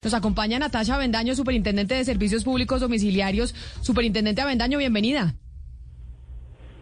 Nos acompaña Natasha Avendaño, Superintendente de Servicios Públicos Domiciliarios. Superintendente Avendaño, bienvenida.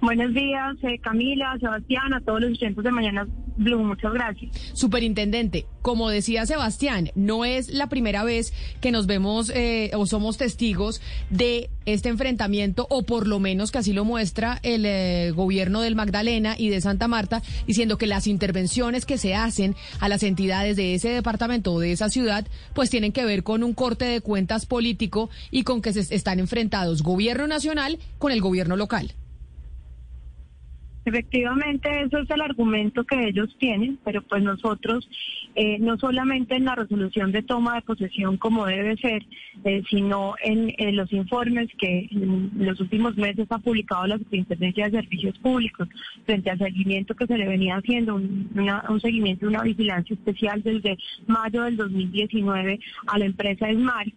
Buenos días, eh, Camila, Sebastián, a todos los oyentes de Mañana Blue. Muchas gracias. Superintendente, como decía Sebastián, no es la primera vez que nos vemos eh, o somos testigos de este enfrentamiento, o por lo menos que así lo muestra el eh, gobierno del Magdalena y de Santa Marta, diciendo que las intervenciones que se hacen a las entidades de ese departamento o de esa ciudad, pues tienen que ver con un corte de cuentas político y con que se están enfrentados gobierno nacional con el gobierno local. Efectivamente, eso es el argumento que ellos tienen, pero pues nosotros, eh, no solamente en la resolución de toma de posesión como debe ser, eh, sino en, los informes que en los últimos meses ha publicado la Superintendencia de Servicios Públicos frente al seguimiento que se le venía haciendo, un, una, un seguimiento, una vigilancia especial desde mayo del 2019 a la empresa ESMAR.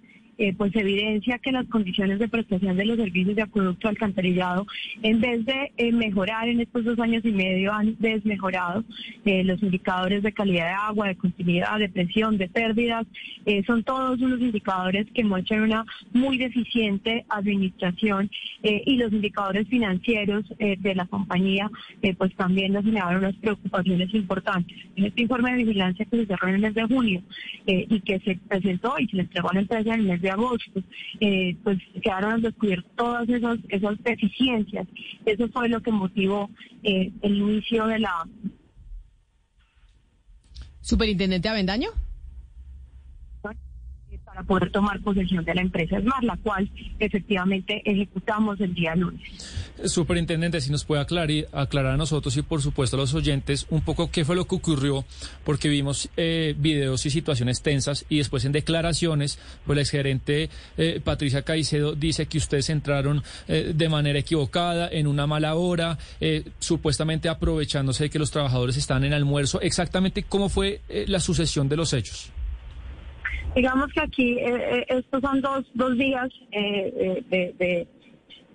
Eh, pues evidencia que las condiciones de prestación de los servicios de acueducto alcantarillado, en vez de eh, mejorar en estos dos años y medio, han desmejorado eh, los indicadores de calidad de agua, de continuidad, de presión, de pérdidas. son todos unos indicadores que muestran una muy deficiente administración y los indicadores financieros de la compañía, pues también nos generaron unas preocupaciones importantes. En este informe de vigilancia que se cerró en el mes de junio y que se presentó y se le entregó a la empresa en el mes de agosto, eh, pues quedaron al descubierto todas esas, esas deficiencias. Eso fue lo que motivó eh, el inicio de la... Superintendente Avendaño para poder tomar posesión de la empresa ESMAR, la cual efectivamente ejecutamos el día lunes. Superintendente, si nos puede aclarar, aclarar a nosotros y por supuesto a los oyentes un poco qué fue lo que ocurrió, porque vimos eh, videos y situaciones tensas y después en declaraciones, pues la exgerente eh, Patricia Caicedo dice que ustedes entraron eh, de manera equivocada, en una mala hora, eh, supuestamente aprovechándose de que los trabajadores están en almuerzo. Exactamente cómo fue eh, la sucesión de los hechos. Digamos que aquí eh, estos son dos, dos días eh, de, de,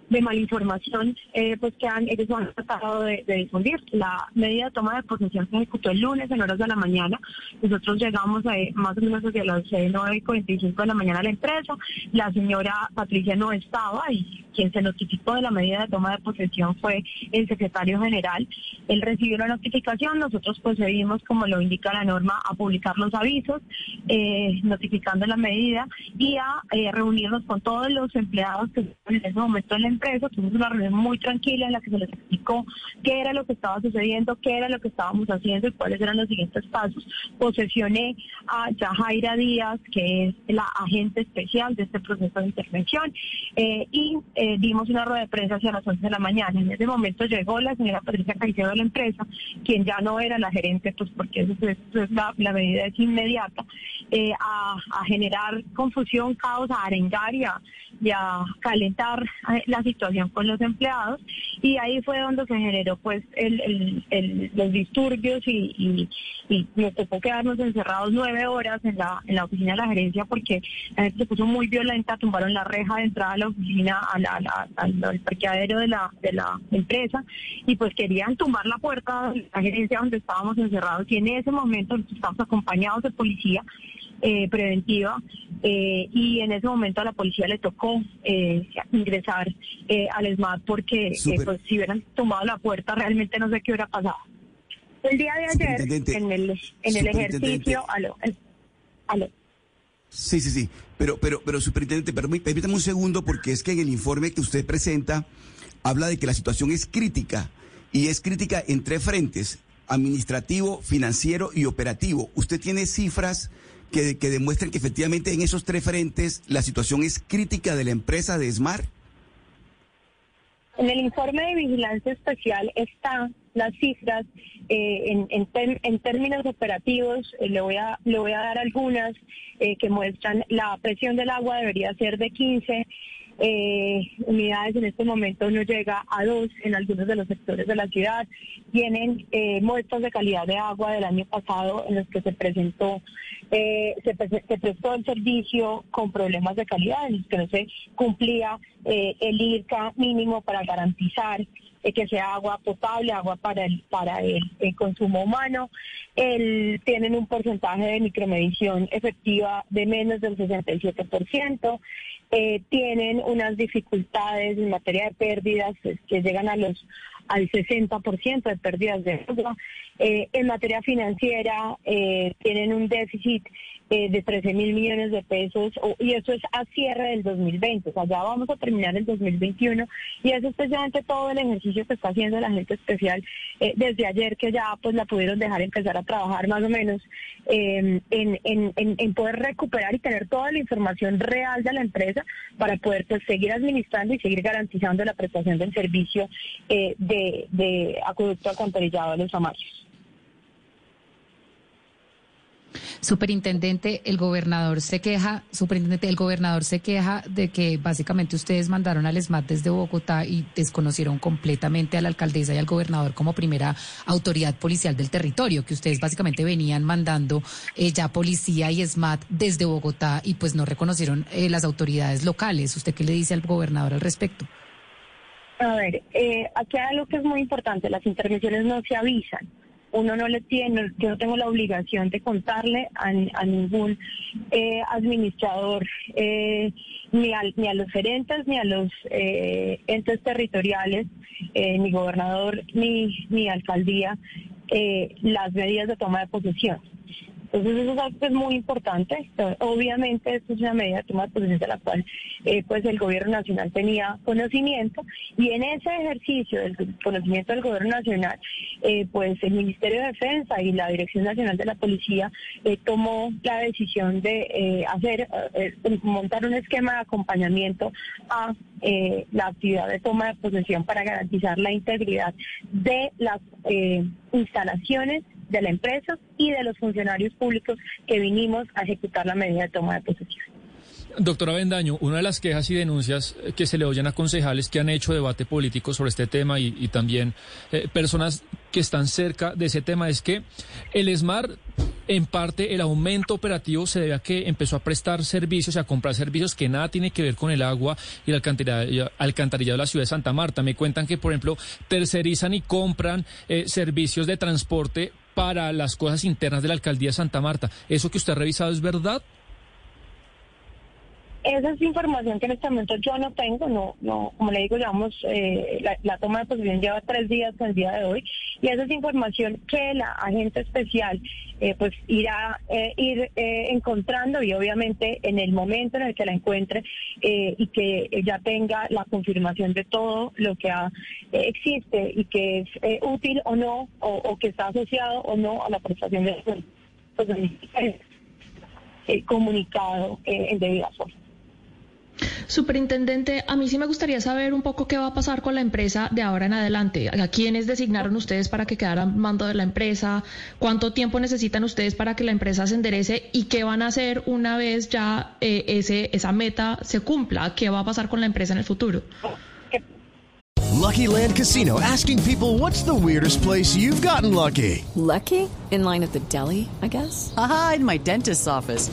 de malinformación eh, pues que han, ellos han tratado de, difundir. La medida de toma de posesión se ejecutó el lunes en horas de la mañana. Nosotros llegamos a, más o menos hacia las 9.45 de la mañana a la empresa. La señora Patricia no estaba y quien se notificó de la medida de toma de posesión fue el secretario general. Él recibió la notificación, nosotros procedimos, como lo indica la norma, a publicar los avisos, eh, notificando la medida y a eh, reunirnos con todos los empleados que estaban en ese momento en la empresa. Tuvimos una reunión muy tranquila en la que se les explicó qué era lo que estaba sucediendo, qué era lo que estábamos haciendo y cuáles eran los siguientes pasos. Posesioné a Yajaira Díaz, que es la agente especial de este proceso de intervención, eh, y eh, dimos una rueda de prensa hacia las 11 de la mañana. En ese momento llegó la señora Patricia Caicedo de la empresa, quien ya no era la gerente, pues porque eso, es, eso es la, medida es inmediata, eh, a, generar confusión, caos, a arengar y a, calentar eh, la situación con los empleados. Y ahí fue donde se generó pues los disturbios y, nos tocó quedarnos encerrados nueve horas en la, en la oficina de la gerencia porque la gente se puso muy violenta, tumbaron la reja de entrada a la oficina, a la, la, al, al, parqueadero de la, de la empresa y pues querían tumbar la puerta de la gerencia donde estábamos encerrados y en ese momento estábamos acompañados de policía eh, preventiva eh, y en ese momento a la policía le tocó eh, ingresar eh, al ESMAD porque pues, si hubieran tomado la puerta realmente no sé qué hubiera pasado. El día de ayer en el, en el ejercicio, aló, aló. Sí, sí, sí. Pero, pero, pero, superintendente, permítame un segundo, porque es que en el informe que usted presenta habla de que la situación es crítica. Y es crítica en tres frentes, administrativo, financiero y operativo. ¿Usted tiene cifras que, que demuestren que efectivamente en esos tres frentes la situación es crítica de la empresa de SMAR? En el informe de vigilancia especial están las cifras eh, en, en, términos operativos. eh, le voy a le voy a dar algunas eh, que muestran la presión del agua debería ser de 15 eh, unidades en este momento no llega a dos en algunos de los sectores de la ciudad. Tienen eh, muestras de calidad de agua del año pasado en los que se presentó, eh, se, se prestó el servicio con problemas de calidad, en los que no se cumplía eh, el IRCA mínimo para garantizar eh, que sea agua potable, agua para el, para el, consumo humano. El, tienen un porcentaje de micromedición efectiva de menos del 67%. Eh, tienen unas dificultades en materia de pérdidas que llegan a los al 60% de pérdidas de agua. Eh, en materia financiera eh, tienen un déficit eh, de 13 mil millones de pesos y eso es a cierre del 2020, o sea, ya vamos a terminar el 2021 y es precisamente todo el ejercicio que está haciendo la gente especial eh, desde ayer que ya pues la pudieron dejar empezar a trabajar más o menos en, en, en, en poder recuperar y tener toda la información real de la empresa para poder pues, seguir administrando y seguir garantizando la prestación del servicio eh, de, de acueducto alcantarillado de los amarios. Superintendente, el gobernador se queja, superintendente, el gobernador se queja de que básicamente ustedes mandaron al ESMAD desde Bogotá y desconocieron completamente a la alcaldesa y al gobernador como primera autoridad policial del territorio, que ustedes básicamente venían mandando eh, ya policía y ESMAD desde Bogotá y pues no reconocieron eh, las autoridades locales. ¿Usted qué le dice al gobernador al respecto? A ver, eh, aquí hay algo que es muy importante, las intervenciones no se avisan. Uno no le tiene, yo no tengo la obligación de contarle a, ningún eh, administrador, eh, ni, a los gerentes, ni a los eh, entes territoriales, ni gobernador, ni, ni alcaldía, las medidas de toma de posesión. Entonces eso es muy importante. Obviamente esto es una medida de toma de posesión de la cual eh, pues el gobierno nacional tenía conocimiento y en ese ejercicio del conocimiento del gobierno nacional eh, pues el Ministerio de Defensa y la Dirección Nacional de la Policía eh, tomó la decisión de hacer montar un esquema de acompañamiento a la actividad de toma de posesión para garantizar la integridad de las instalaciones de la empresa y de los funcionarios públicos que vinimos a ejecutar la medida de toma de posesión. Doctora Bendaño, una de las quejas y denuncias eh, que se le oyen a concejales que han hecho debate político sobre este tema y, también eh, personas que están cerca de ese tema es que el ESMAR, en parte, el aumento operativo se debe a que empezó a prestar servicios y a comprar servicios que nada tiene que ver con el agua y el alcantarillado, alcantarillado de la ciudad de Santa Marta. Me cuentan que, por ejemplo, tercerizan y compran eh, servicios de transporte para las cosas internas de la alcaldía de Santa Marta. ¿Eso que usted ha revisado es verdad? Esa es información que en este momento yo no tengo, no, no, como le digo, llevamos, eh, la, toma de posesión lleva tres días con el día de hoy, y esa es información que la agente especial eh, pues irá eh, ir encontrando y obviamente en el momento en el que la encuentre y que ya tenga la confirmación de todo lo que existe y que es útil o no, o, que está asociado o no a la prestación de pues, eh, comunicado en debida forma. Superintendente, a mí sí me gustaría saber un poco qué va a pasar con la empresa de ahora en adelante. ¿A quiénes designaron ustedes para que quedaran al mando de la empresa? ¿Cuánto tiempo necesitan ustedes para que la empresa se enderece? ¿Y qué van a hacer una vez ya eh, ese, esa meta se cumpla? ¿Qué va a pasar con la empresa en el futuro? Lucky Land Casino asking people what's the weirdest place you've gotten lucky? Lucky? In line at the deli, I guess? Aha, in my dentist's office.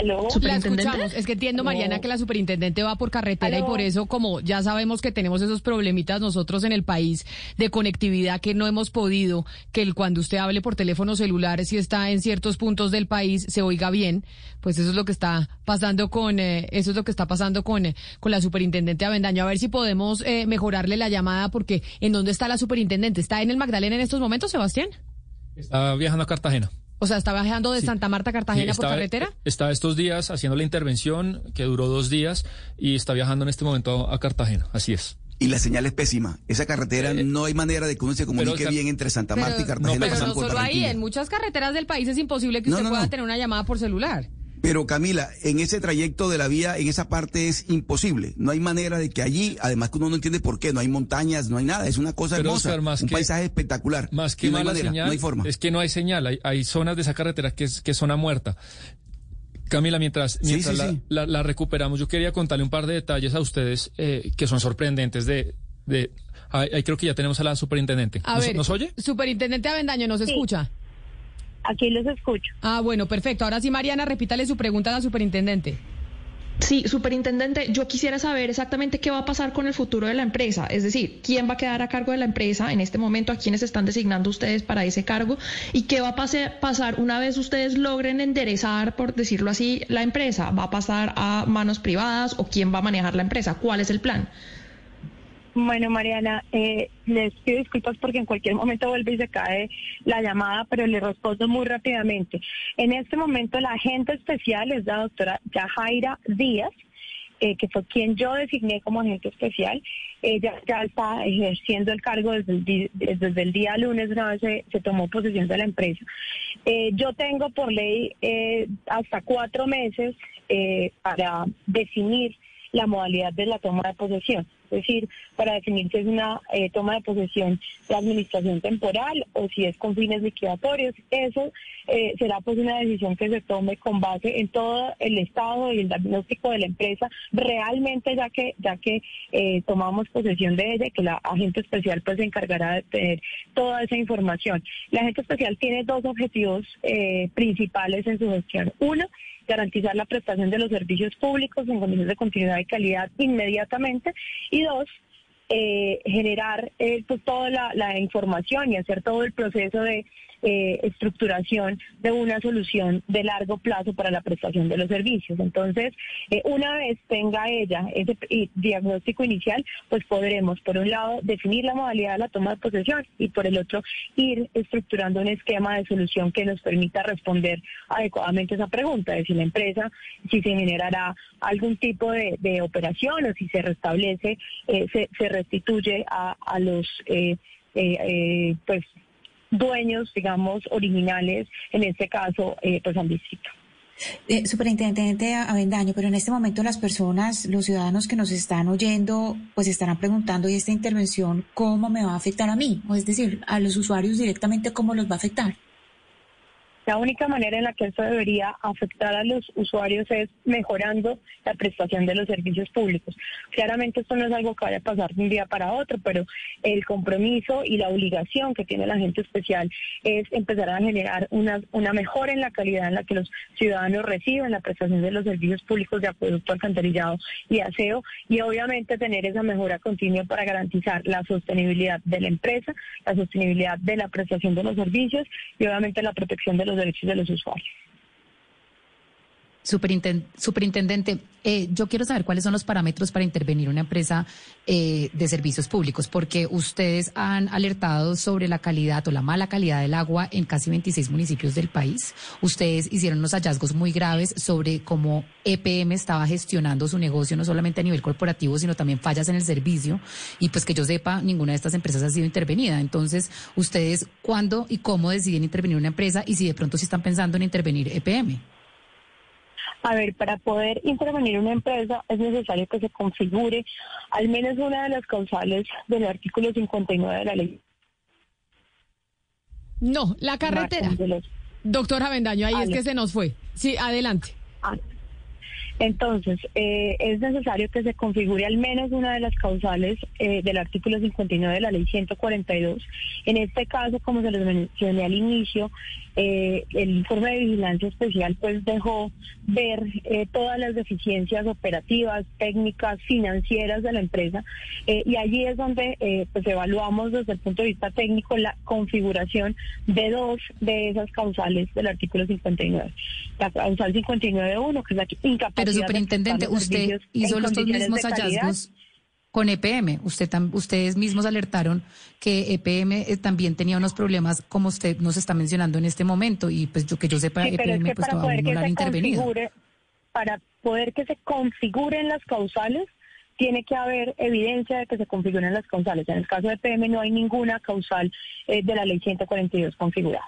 Aló. La Superintendente. escuchamos. Es que entiendo, Mariana, No. que la superintendente va por carretera y por eso, como ya sabemos que tenemos esos problemitas nosotros en el país de conectividad que no hemos podido, que el, cuando usted hable por teléfono celular, si está en ciertos puntos del país, se oiga bien, pues eso es lo que está pasando con, eh, eso es lo que está pasando con, eh, con la superintendente Avendaño. A ver si podemos eh, mejorarle la llamada, porque ¿en dónde está la superintendente? ¿Está en el Magdalena en estos momentos, Sebastián? Está viajando a Cartagena. O sea, ¿está viajando de Santa Marta a Cartagena Sí, por carretera? Está estos días haciendo la intervención que duró dos días y está viajando en este momento a Cartagena. Así es. Y la señal es pésima. Esa carretera no hay manera de que uno se comunique pero- bien entre Santa Marta y Pero, Cartagena. pero pasando no solo ahí, en muchas carreteras del país es imposible que No, usted no, pueda no. tener una llamada por celular. Pero Camila, en ese trayecto de la vía, en esa parte es imposible. No hay manera de que allí, además que uno no entiende por qué, no hay montañas, no hay nada. Es una cosa Pero, hermosa, Oscar, más un que- paisaje espectacular. Más que no hay manera, señal, no hay forma. es que no hay señal. Hay, hay zonas de esa carretera que es, que es zona muerta. Camila, mientras, mientras sí, la, sí. la- la recuperamos, yo quería contarle un par de detalles a ustedes eh, que son sorprendentes de... de ahí ahí creo que ya tenemos a la superintendente. A ¿Nos, ver, nos oye? Superintendente Avendaño, ¿nos escucha? Aquí los escucho. Ah, bueno, perfecto. Ahora sí, Mariana, repítale su pregunta a la superintendente. Sí, superintendente, yo quisiera saber exactamente qué va a pasar con el futuro de la empresa, es decir, quién va a quedar a cargo de la empresa en este momento, a quiénes están designando ustedes para ese cargo y qué va a pase- pasar una vez ustedes logren enderezar, por decirlo así, la empresa. ¿Va a pasar a manos privadas o quién va a manejar la empresa? ¿Cuál es el plan? Bueno, Mariana, eh, les pido disculpas porque en cualquier momento vuelve y se cae la llamada, pero le respondo muy rápidamente. En este momento la agente especial es la doctora Yajaira Díaz, eh, que fue quien yo designé como agente especial. Ella ya está ejerciendo el cargo desde el, día lunes, una vez se, tomó posesión de la empresa. Eh, yo tengo por ley hasta cuatro meses para definir la modalidad de la toma de posesión, es decir, para definir si es una eh, toma de posesión de administración temporal o si es con fines liquidatorios. Eso eh, será pues una decisión que se tome con base en todo el estado y el diagnóstico de la empresa, realmente ya que ya que eh, tomamos posesión de ella, que la agente especial pues se encargará de tener toda esa información. La agente especial tiene dos objetivos eh, principales en su gestión. Uno, garantizar la prestación de los servicios públicos en condiciones de continuidad y calidad inmediatamente. Y dos, eh, generar eh, pues, toda la, información y hacer todo el proceso de eh, estructuración de una solución de largo plazo para la prestación de los servicios. Entonces, una vez tenga ella ese diagnóstico inicial, pues podremos, por un lado, definir la modalidad de la toma de posesión y por el otro, ir estructurando un esquema de solución que nos permita responder adecuadamente esa pregunta de si la empresa, si se generará algún tipo de, operación o si se restablece, se, se restituye a, a los eh, eh, eh, pues dueños, digamos, originales, en este caso, eh, pues al distrito. Eh, Superintendente Avendaño, pero en este momento las personas, los ciudadanos que nos están oyendo, pues estarán preguntando, ¿y esta intervención cómo me va a afectar a mí? O es decir, a los usuarios directamente, ¿cómo los va a afectar? La única manera en la que esto debería afectar a los usuarios es mejorando la prestación de los servicios públicos. Claramente esto no es algo que vaya a pasar de un día para otro, pero el compromiso y la obligación que tiene la agente especial es empezar a generar una, una mejora en la calidad en la que los ciudadanos reciben la prestación de los servicios públicos de acueducto, alcantarillado y aseo y obviamente tener esa mejora continua para garantizar la sostenibilidad de la empresa, la sostenibilidad de la prestación de los servicios y obviamente la protección de los derechos de los usuarios. Superinten- Superintendente, eh, yo quiero saber cuáles son los parámetros para intervenir una empresa eh, de servicios públicos, porque ustedes han alertado sobre la calidad o la mala calidad del agua en casi 26 municipios del país. Ustedes hicieron unos hallazgos muy graves sobre cómo EPM estaba gestionando su negocio, no solamente a nivel corporativo, sino también fallas en el servicio. Y pues que yo sepa, ninguna de estas empresas ha sido intervenida. Entonces, ¿ustedes cuándo y cómo deciden intervenir una empresa y si de pronto sí están pensando en intervenir EPM? A ver, para poder intervenir una empresa es necesario que se configure al menos una de las causales del artículo 59 de la ley. No, la carretera. Doctor Avendaño, ahí es que se nos fue. Sí, adelante. Ah, Entonces, eh, es necesario que se configure al menos una de las causales eh, del artículo 59 de la ley 142. En este caso, como se les mencioné al inicio, eh, el informe de vigilancia especial pues dejó ver eh, todas las deficiencias operativas, técnicas, financieras de la empresa eh, y allí es donde eh, pues evaluamos desde el punto de vista técnico la configuración de dos de esas causales del artículo 59. La causal 59.1, que es la incapacidad Pero de superintendente, los usted hizo los dos mismos de hallazgos. Con EPM. Usted ustedes mismos alertaron que EPM eh, también tenía unos problemas, como usted nos está mencionando en este momento, y pues yo que yo sepa, EPM pues todavía no han intervenido. Para poder que se configuren las causales, tiene que haber evidencia de que se configuren las causales. En el caso de EPM no hay ninguna causal eh, de la ley 142 configurada.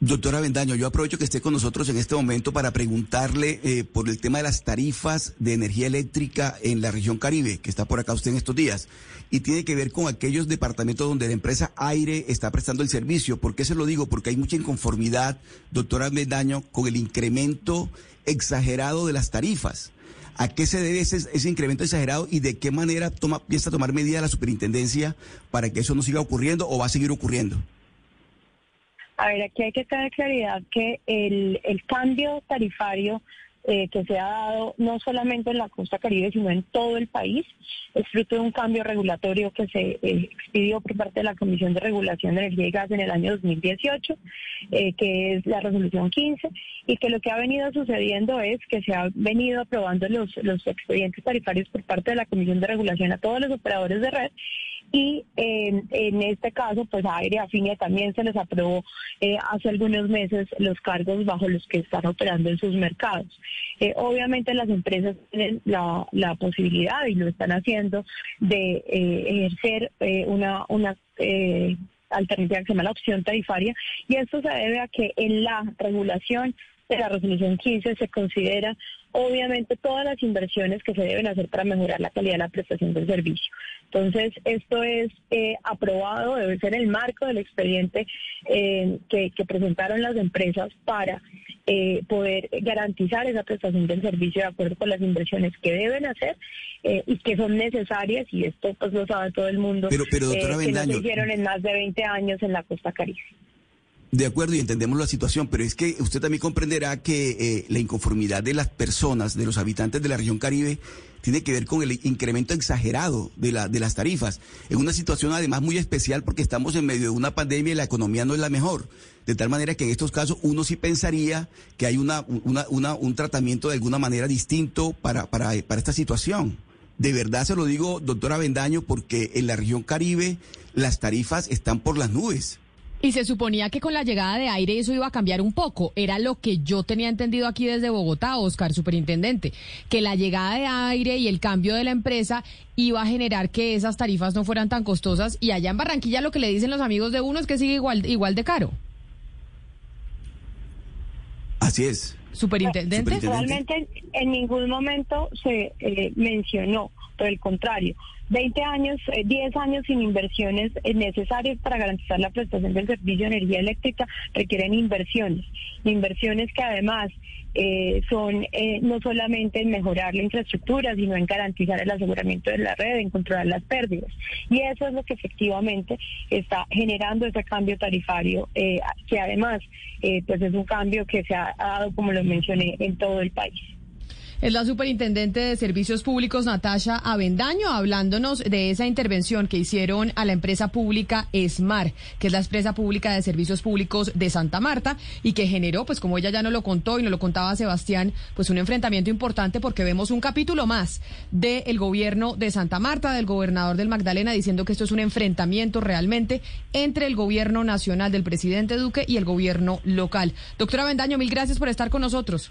Doctora Vendaño, yo aprovecho que esté con nosotros en este momento para preguntarle eh, por el tema de las tarifas de energía eléctrica en la región Caribe, que está por acá usted en estos días, y tiene que ver con aquellos departamentos donde la empresa Aire está prestando el servicio. ¿Por qué se lo digo? Porque hay mucha inconformidad, doctora Vendaño, con el incremento exagerado de las tarifas. ¿A qué se debe ese, ese incremento exagerado y de qué manera toma, piensa tomar medidas la superintendencia para que eso no siga ocurriendo o va a seguir ocurriendo? A ver, aquí hay que tener claridad que el, el cambio tarifario eh, que se ha dado no solamente en la costa caribe, sino en todo el país, es fruto de un cambio regulatorio que se eh, expidió por parte de la Comisión de Regulación de Energía y Gas en el año 2018, eh, que es la resolución 15, y que lo que ha venido sucediendo es que se han venido aprobando los, los expedientes tarifarios por parte de la Comisión de Regulación a todos los operadores de red y en este caso, pues a Aire Afinia también se les aprobó eh, hace algunos meses los cargos bajo los que están operando en sus mercados. Eh, obviamente las empresas tienen la, la, posibilidad, y lo están haciendo, de eh, ejercer una, una alternativa que se llama la opción tarifaria, y esto se debe a que en la regulación de la resolución 15 se considera obviamente todas las inversiones que se deben hacer para mejorar la calidad de la prestación del servicio. Entonces, esto es eh, aprobado, debe ser el marco del expediente eh, que, presentaron las empresas para eh, poder garantizar esa prestación del servicio de acuerdo con las inversiones que deben hacer y que son necesarias, y esto pues lo sabe todo el mundo, pero, pero doctora que no se hicieron en más de 20 años en la costa caribe. De acuerdo, y entendemos la situación, pero es que usted también comprenderá que eh, la inconformidad de las personas, de los habitantes de la región Caribe, tiene que ver con el incremento exagerado de, la, de las tarifas. En una situación además muy especial porque estamos en medio de una pandemia y la economía no es la mejor. De tal manera que en estos casos uno sí pensaría que hay una, un tratamiento de alguna manera distinto para, para, para esta situación. De verdad se lo digo, doctora Bendaño, porque en la región Caribe las tarifas están por las nubes. Y se suponía que con la llegada de aire eso iba a cambiar un poco. Era lo que yo tenía entendido aquí desde Bogotá, Oscar, superintendente, que la llegada de aire y el cambio de la empresa iba a generar que esas tarifas no fueran tan costosas. Y allá en Barranquilla lo que le dicen los amigos de uno es que sigue igual, igual de caro. Así es. Superintendente. Realmente en ningún momento se eh, mencionó, por el contrario, 20 años, 10 eh, años sin inversiones necesarias para garantizar la prestación del servicio de energía eléctrica requieren inversiones, inversiones que además eh, son eh, no solamente en mejorar la infraestructura, sino en garantizar el aseguramiento de la red, en controlar las pérdidas. Y eso es lo que efectivamente está generando ese cambio tarifario, que además pues es un cambio que se ha dado, como lo mencioné, en todo el país. Es la superintendente de Servicios Públicos, Natasha Avendaño, hablándonos de esa intervención que hicieron a la empresa pública ESMAR, que es la empresa pública de servicios públicos de Santa Marta, y que generó, pues como ella ya no lo contó y no lo contaba Sebastián, pues un enfrentamiento importante porque vemos un capítulo más del gobierno de Santa Marta, del gobernador del Magdalena, diciendo que esto es un enfrentamiento realmente entre el gobierno nacional del presidente Duque y el gobierno local. Doctora Avendaño, mil gracias por estar con nosotros.